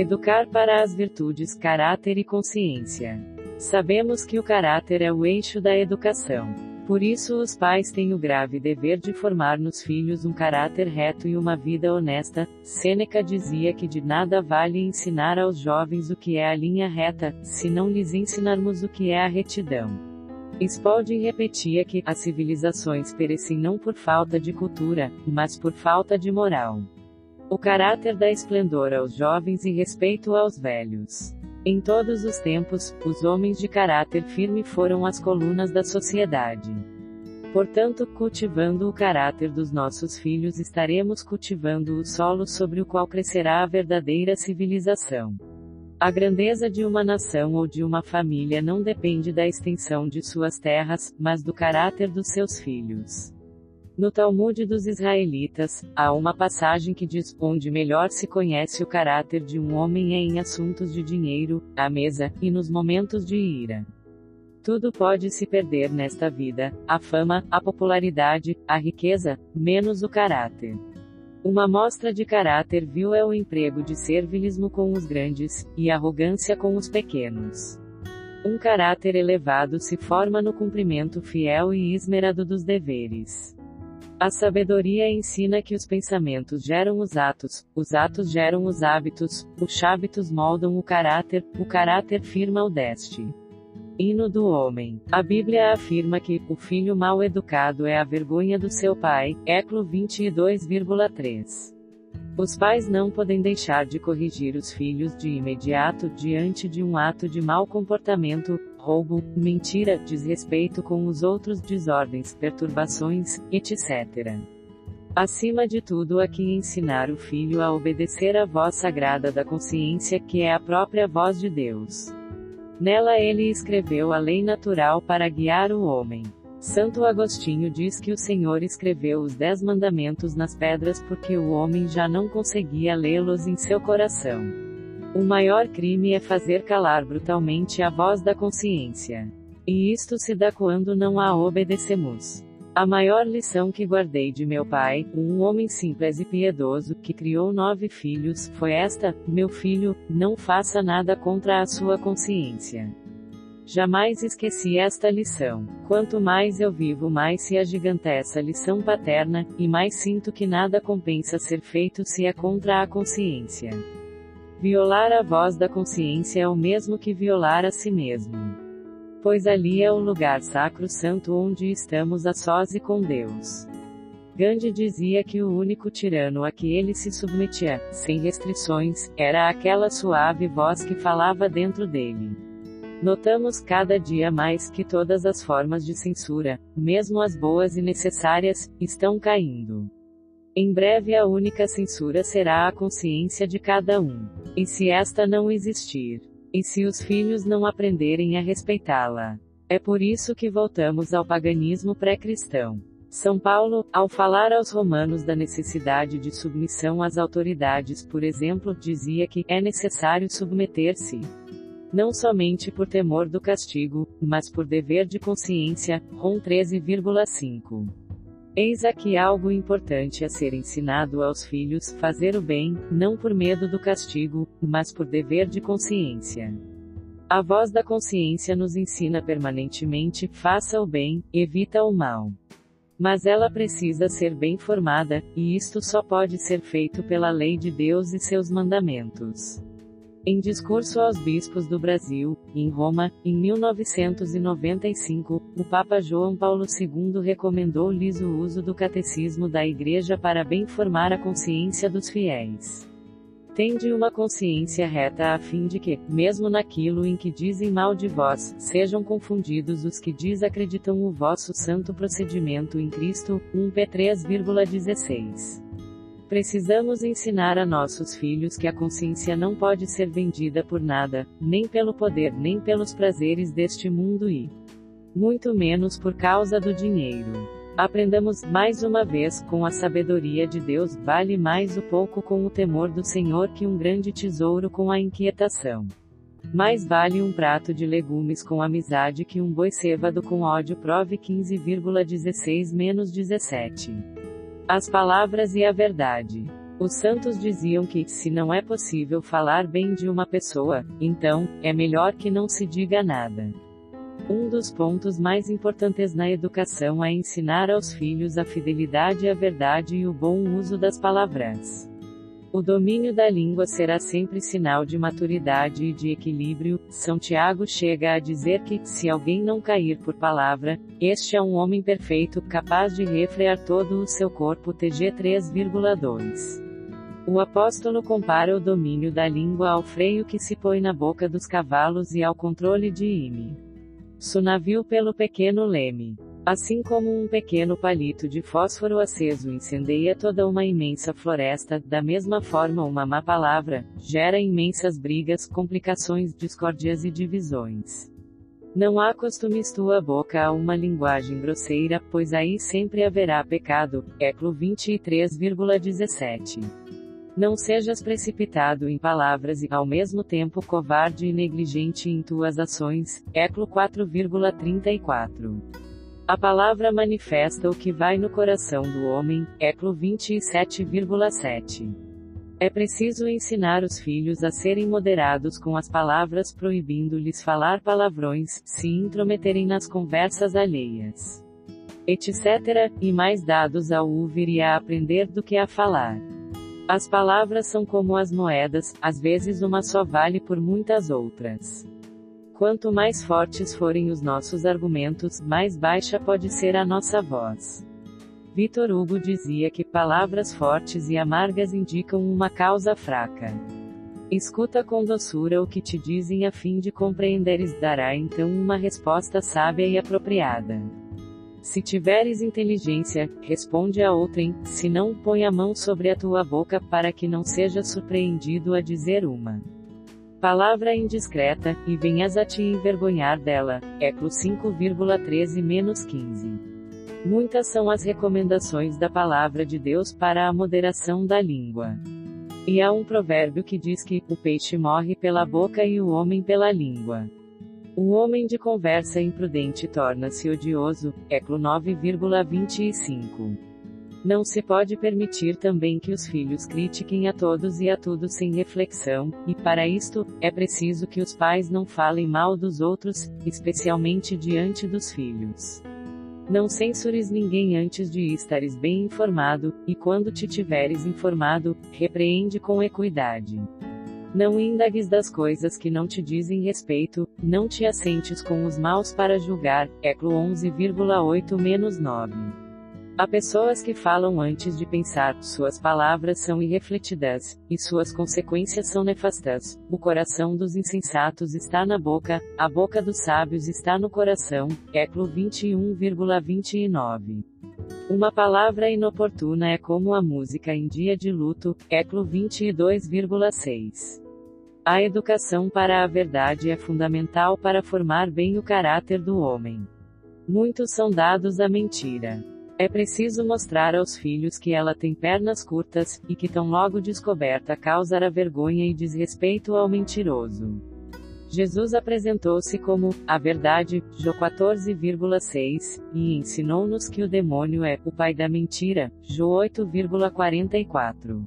Educar para as virtudes, caráter e consciência. Sabemos que o caráter é o eixo da educação. Por isso, os pais têm o grave dever de formar nos filhos um caráter reto e uma vida honesta. Sêneca dizia que de nada vale ensinar aos jovens o que é a linha reta, se não lhes ensinarmos o que é a retidão. Spalding repetia que as civilizações perecem não por falta de cultura, mas por falta de moral. O caráter dá esplendor aos jovens e respeito aos velhos. Em todos os tempos, os homens de caráter firme foram as colunas da sociedade. Portanto, cultivando o caráter dos nossos filhos, estaremos cultivando o solo sobre o qual crescerá a verdadeira civilização. A grandeza de uma nação ou de uma família não depende da extensão de suas terras, mas do caráter dos seus filhos. No Talmud dos Israelitas, há uma passagem que diz: onde melhor se conhece o caráter de um homem é em assuntos de dinheiro, à mesa, e nos momentos de ira. Tudo pode se perder nesta vida: a fama, a popularidade, a riqueza, menos o caráter. Uma mostra de caráter vil é o emprego de servilismo com os grandes, e arrogância com os pequenos. Um caráter elevado se forma no cumprimento fiel e esmerado dos deveres. A sabedoria ensina que os pensamentos geram os atos, os atos geram os hábitos, os hábitos moldam o caráter, o caráter firma o deste. Hino do homem. A Bíblia afirma que o filho mal educado é a vergonha do seu pai. Eclo 22,3. Os pais não podem deixar de corrigir os filhos de imediato diante de um ato de mau comportamento, roubo, mentira, desrespeito com os outros, desordens, perturbações, etc. Acima de tudo, aqui ensinar o filho a obedecer à voz sagrada da consciência, que é a própria voz de Deus. Nela ele escreveu a lei natural para guiar o homem. Santo Agostinho diz que o Senhor escreveu os Dez Mandamentos nas pedras porque o homem já não conseguia lê-los em seu coração. O maior crime é fazer calar brutalmente a voz da consciência. E isto se dá quando não a obedecemos. A maior lição que guardei de meu pai, um homem simples e piedoso, que criou nove filhos, foi esta: Meu filho, não faça nada contra a sua consciência. Jamais esqueci esta lição. Quanto mais eu vivo, mais se agiganta essa lição paterna, e mais sinto que nada compensa ser feito se é contra a consciência. Violar a voz da consciência é o mesmo que violar a si mesmo. Pois ali é o lugar sacro santo onde estamos a sós e com Deus. Gandhi dizia que o único tirano a que ele se submetia, sem restrições, era aquela suave voz que falava dentro dele. Notamos cada dia mais que todas as formas de censura, mesmo as boas e necessárias, estão caindo. Em breve a única censura será a consciência de cada um. E se esta não existir? E se os filhos não aprenderem a respeitá-la? É por isso que voltamos ao paganismo pré-cristão. São Paulo, ao falar aos romanos da necessidade de submissão às autoridades, por exemplo, dizia que é necessário submeter-se não somente por temor do castigo, mas por dever de consciência. Rom 13,5. Eis aqui algo importante a ser ensinado aos filhos: fazer o bem, não por medo do castigo, mas por dever de consciência. A voz da consciência nos ensina permanentemente: faça o bem, evita o mal. Mas ela precisa ser bem formada, e isto só pode ser feito pela lei de Deus e seus mandamentos. Em discurso aos bispos do Brasil, em Roma, em 1995, o Papa João Paulo II recomendou-lhes o uso do catecismo da Igreja para bem formar a consciência dos fiéis. Tende uma consciência reta a fim de que, mesmo naquilo em que dizem mal de vós, sejam confundidos os que desacreditam o vosso santo procedimento em Cristo. 1 P 3,16 Precisamos ensinar a nossos filhos que a consciência não pode ser vendida por nada, nem pelo poder nem pelos prazeres deste mundo e muito menos por causa do dinheiro. Aprendamos, mais uma vez, com a sabedoria de Deus, vale mais o pouco com o temor do Senhor que um grande tesouro com a inquietação. Mais vale um prato de legumes com amizade que um boi cevado com ódio. Prove 15,16 menos 17 as palavras e a verdade. Os santos diziam que, se não é possível falar bem de uma pessoa, então, é melhor que não se diga nada. Um dos pontos mais importantes na educação é ensinar aos filhos a fidelidade à verdade e o bom uso das palavras. O domínio da língua será sempre sinal de maturidade e de equilíbrio. São Tiago chega a dizer que, se alguém não cair por palavra, este é um homem perfeito, capaz de refrear todo o seu corpo. TG 3,2. O apóstolo compara o domínio da língua ao freio que se põe na boca dos cavalos e ao controle de ime. Sunavio pelo pequeno leme. Assim como um pequeno palito de fósforo aceso incendeia toda uma imensa floresta, da mesma forma uma má palavra gera imensas brigas, complicações, discórdias e divisões. Não acostumes tua boca a uma linguagem grosseira, pois aí sempre haverá pecado. Eclo 23,17. Não sejas precipitado em palavras e, ao mesmo tempo, covarde e negligente em tuas ações. Eclo 4,34. A palavra manifesta o que vai no coração do homem, Eclo 27,7. É preciso ensinar os filhos a serem moderados com as palavras, proibindo-lhes falar palavrões, se intrometerem nas conversas alheias, etc., e mais dados a ouvir e a aprender do que a falar. As palavras são como as moedas, às vezes uma só vale por muitas outras. Quanto mais fortes forem os nossos argumentos, mais baixa pode ser a nossa voz. Vitor Hugo dizia que palavras fortes e amargas indicam uma causa fraca. Escuta com doçura o que te dizem a fim de compreenderes, dará então uma resposta sábia e apropriada. Se tiveres inteligência, responde a outrem, se não, põe a mão sobre a tua boca para que não seja surpreendido a dizer uma. Palavra indiscreta, e venhas a te envergonhar dela. Eclo 5,13-15. Muitas são as recomendações da palavra de Deus para a moderação da língua. E há um provérbio que diz que o peixe morre pela boca e o homem pela língua. O homem de conversa imprudente torna-se odioso. Eclo 9,25. Não se pode permitir também que os filhos critiquem a todos e a tudo sem reflexão, e para isto, é preciso que os pais não falem mal dos outros, especialmente diante dos filhos. Não censures ninguém antes de estares bem informado, e quando te tiveres informado, repreende com equidade. Não indagues das coisas que não te dizem respeito, não te assentes com os maus para julgar. Eclo 11,8-9. Há pessoas que falam antes de pensar, suas palavras são irrefletidas, e suas consequências são nefastas. O coração dos insensatos está na boca, a boca dos sábios está no coração. Eclo 21,29. Uma palavra inoportuna é como a música em dia de luto. Eclo 22,6. A educação para a verdade é fundamental para formar bem o caráter do homem. Muitos são dados à mentira. É preciso mostrar aos filhos que ela tem pernas curtas, e que tão logo descoberta causará vergonha e desrespeito ao mentiroso. Jesus apresentou-se como a verdade, Jó 14,6, e ensinou-nos que o demônio é o pai da mentira, Jó 8,44.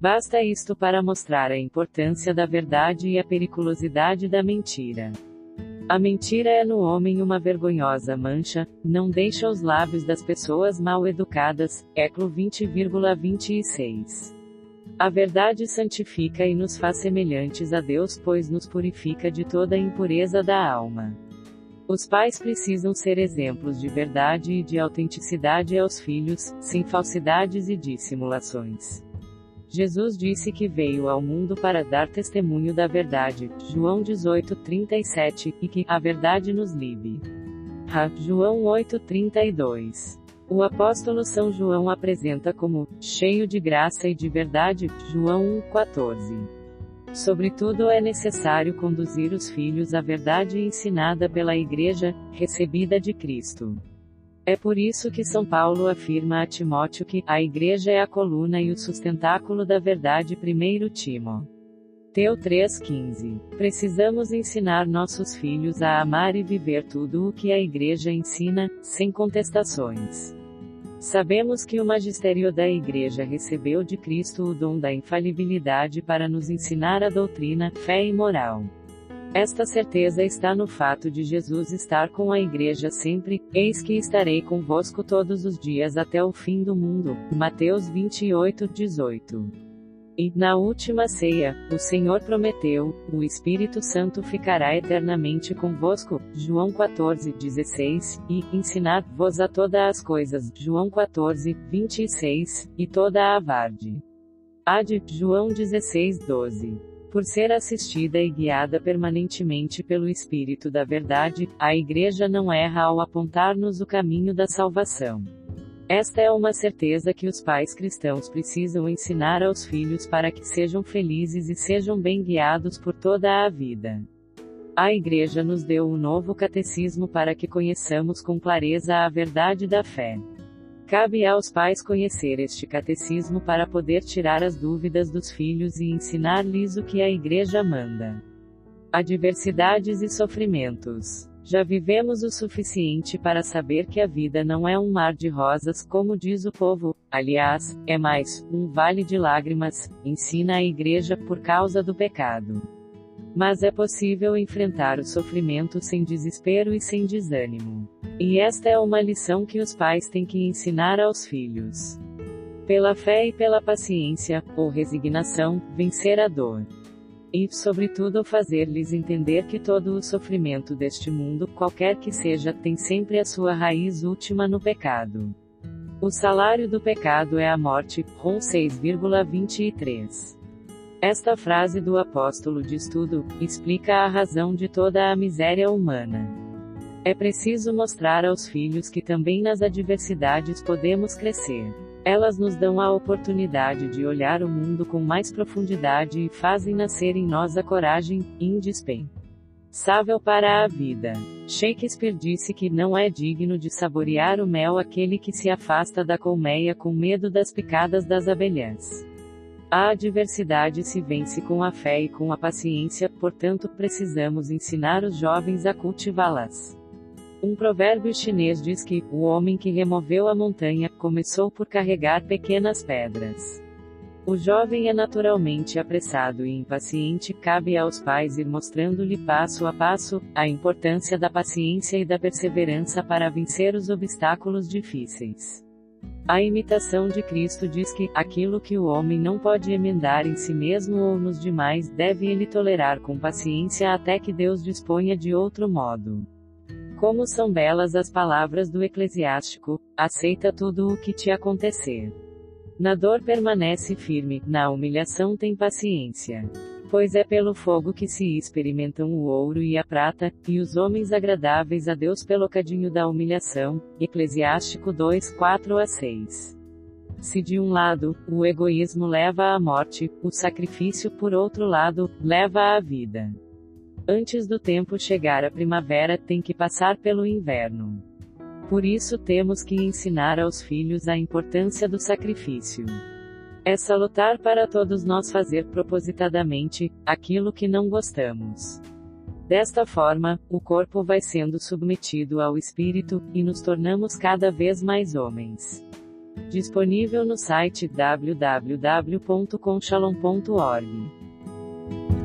Basta isto para mostrar a importância da verdade e a periculosidade da mentira. A mentira é no homem uma vergonhosa mancha, não deixa os lábios das pessoas mal educadas. Eclo 20,26. A verdade santifica e nos faz semelhantes a Deus, pois nos purifica de toda a impureza da alma. Os pais precisam ser exemplos de verdade e de autenticidade aos filhos, sem falsidades e dissimulações. Jesus disse que veio ao mundo para dar testemunho da verdade, João 18:37, e que a verdade nos livre. Ha, João 8:32. O apóstolo São João apresenta como cheio de graça e de verdade, João 1:14. Sobretudo é necessário conduzir os filhos à verdade ensinada pela Igreja, recebida de Cristo. É por isso que São Paulo afirma a Timóteo que a Igreja é a coluna e o sustentáculo da verdade. 1 Timo. Teu 3,15. Precisamos ensinar nossos filhos a amar e viver tudo o que a Igreja ensina, sem contestações. Sabemos que o magistério da Igreja recebeu de Cristo o dom da infalibilidade para nos ensinar a doutrina, fé e moral. Esta certeza está no fato de Jesus estar com a Igreja sempre, eis que estarei convosco todos os dias até o fim do mundo. Mateus 28, 18. E, na última ceia, o Senhor prometeu: o Espírito Santo ficará eternamente convosco. João 14, 16, e ensinar-vos a todas as coisas. João 14, 26, e toda a varde. Ad, João 16, 12. Por ser assistida e guiada permanentemente pelo Espírito da Verdade, a Igreja não erra ao apontar-nos o caminho da salvação. Esta é uma certeza que os pais cristãos precisam ensinar aos filhos para que sejam felizes e sejam bem guiados por toda a vida. A Igreja nos deu um novo catecismo para que conheçamos com clareza a verdade da fé. Cabe aos pais conhecer este catecismo para poder tirar as dúvidas dos filhos e ensinar-lhes o que a Igreja manda. Adversidades e sofrimentos. Já vivemos o suficiente para saber que a vida não é um mar de rosas, como diz o povo, aliás, é mais, um vale de lágrimas, ensina a igreja por causa do pecado. Mas é possível enfrentar o sofrimento sem desespero e sem desânimo. E esta é uma lição que os pais têm que ensinar aos filhos. Pela fé e pela paciência, ou resignação, vencer a dor e, sobretudo, fazer-lhes entender que todo o sofrimento deste mundo, qualquer que seja, tem sempre a sua raiz última no pecado. O salário do pecado é a morte, Rom 6,23. Esta frase do apóstolo de estudo explica a razão de toda a miséria humana. É preciso mostrar aos filhos que também nas adversidades podemos crescer. Elas nos dão a oportunidade de olhar o mundo com mais profundidade e fazem nascer em nós a coragem, indispensável para a vida. Shakespeare disse que não é digno de saborear o mel aquele que se afasta da colmeia com medo das picadas das abelhas. A adversidade se vence com a fé e com a paciência, portanto, precisamos ensinar os jovens a cultivá-las. Um provérbio chinês diz que o homem que removeu a montanha começou por carregar pequenas pedras. O jovem é naturalmente apressado e impaciente, cabe aos pais ir mostrando-lhe passo a passo a importância da paciência e da perseverança para vencer os obstáculos difíceis. A imitação de Cristo diz que aquilo que o homem não pode emendar em si mesmo ou nos demais, deve ele tolerar com paciência até que Deus disponha de outro modo. Como são belas as palavras do eclesiástico: aceita tudo o que te acontecer. Na dor permanece firme, na humilhação tem paciência. Pois é pelo fogo que se experimentam o ouro e a prata, e os homens agradáveis a Deus pelo cadinho da humilhação. Eclesiástico 2, 4 a 6. Se de um lado, o egoísmo leva à morte, o sacrifício, por outro lado, leva à vida. Antes do tempo chegar a primavera, tem que passar pelo inverno. Por isso temos que ensinar aos filhos a importância do sacrifício. É salutar para todos nós fazer propositadamente aquilo que não gostamos. Desta forma, o corpo vai sendo submetido ao espírito, e nos tornamos cada vez mais homens. Disponível no site www.conchalon.org.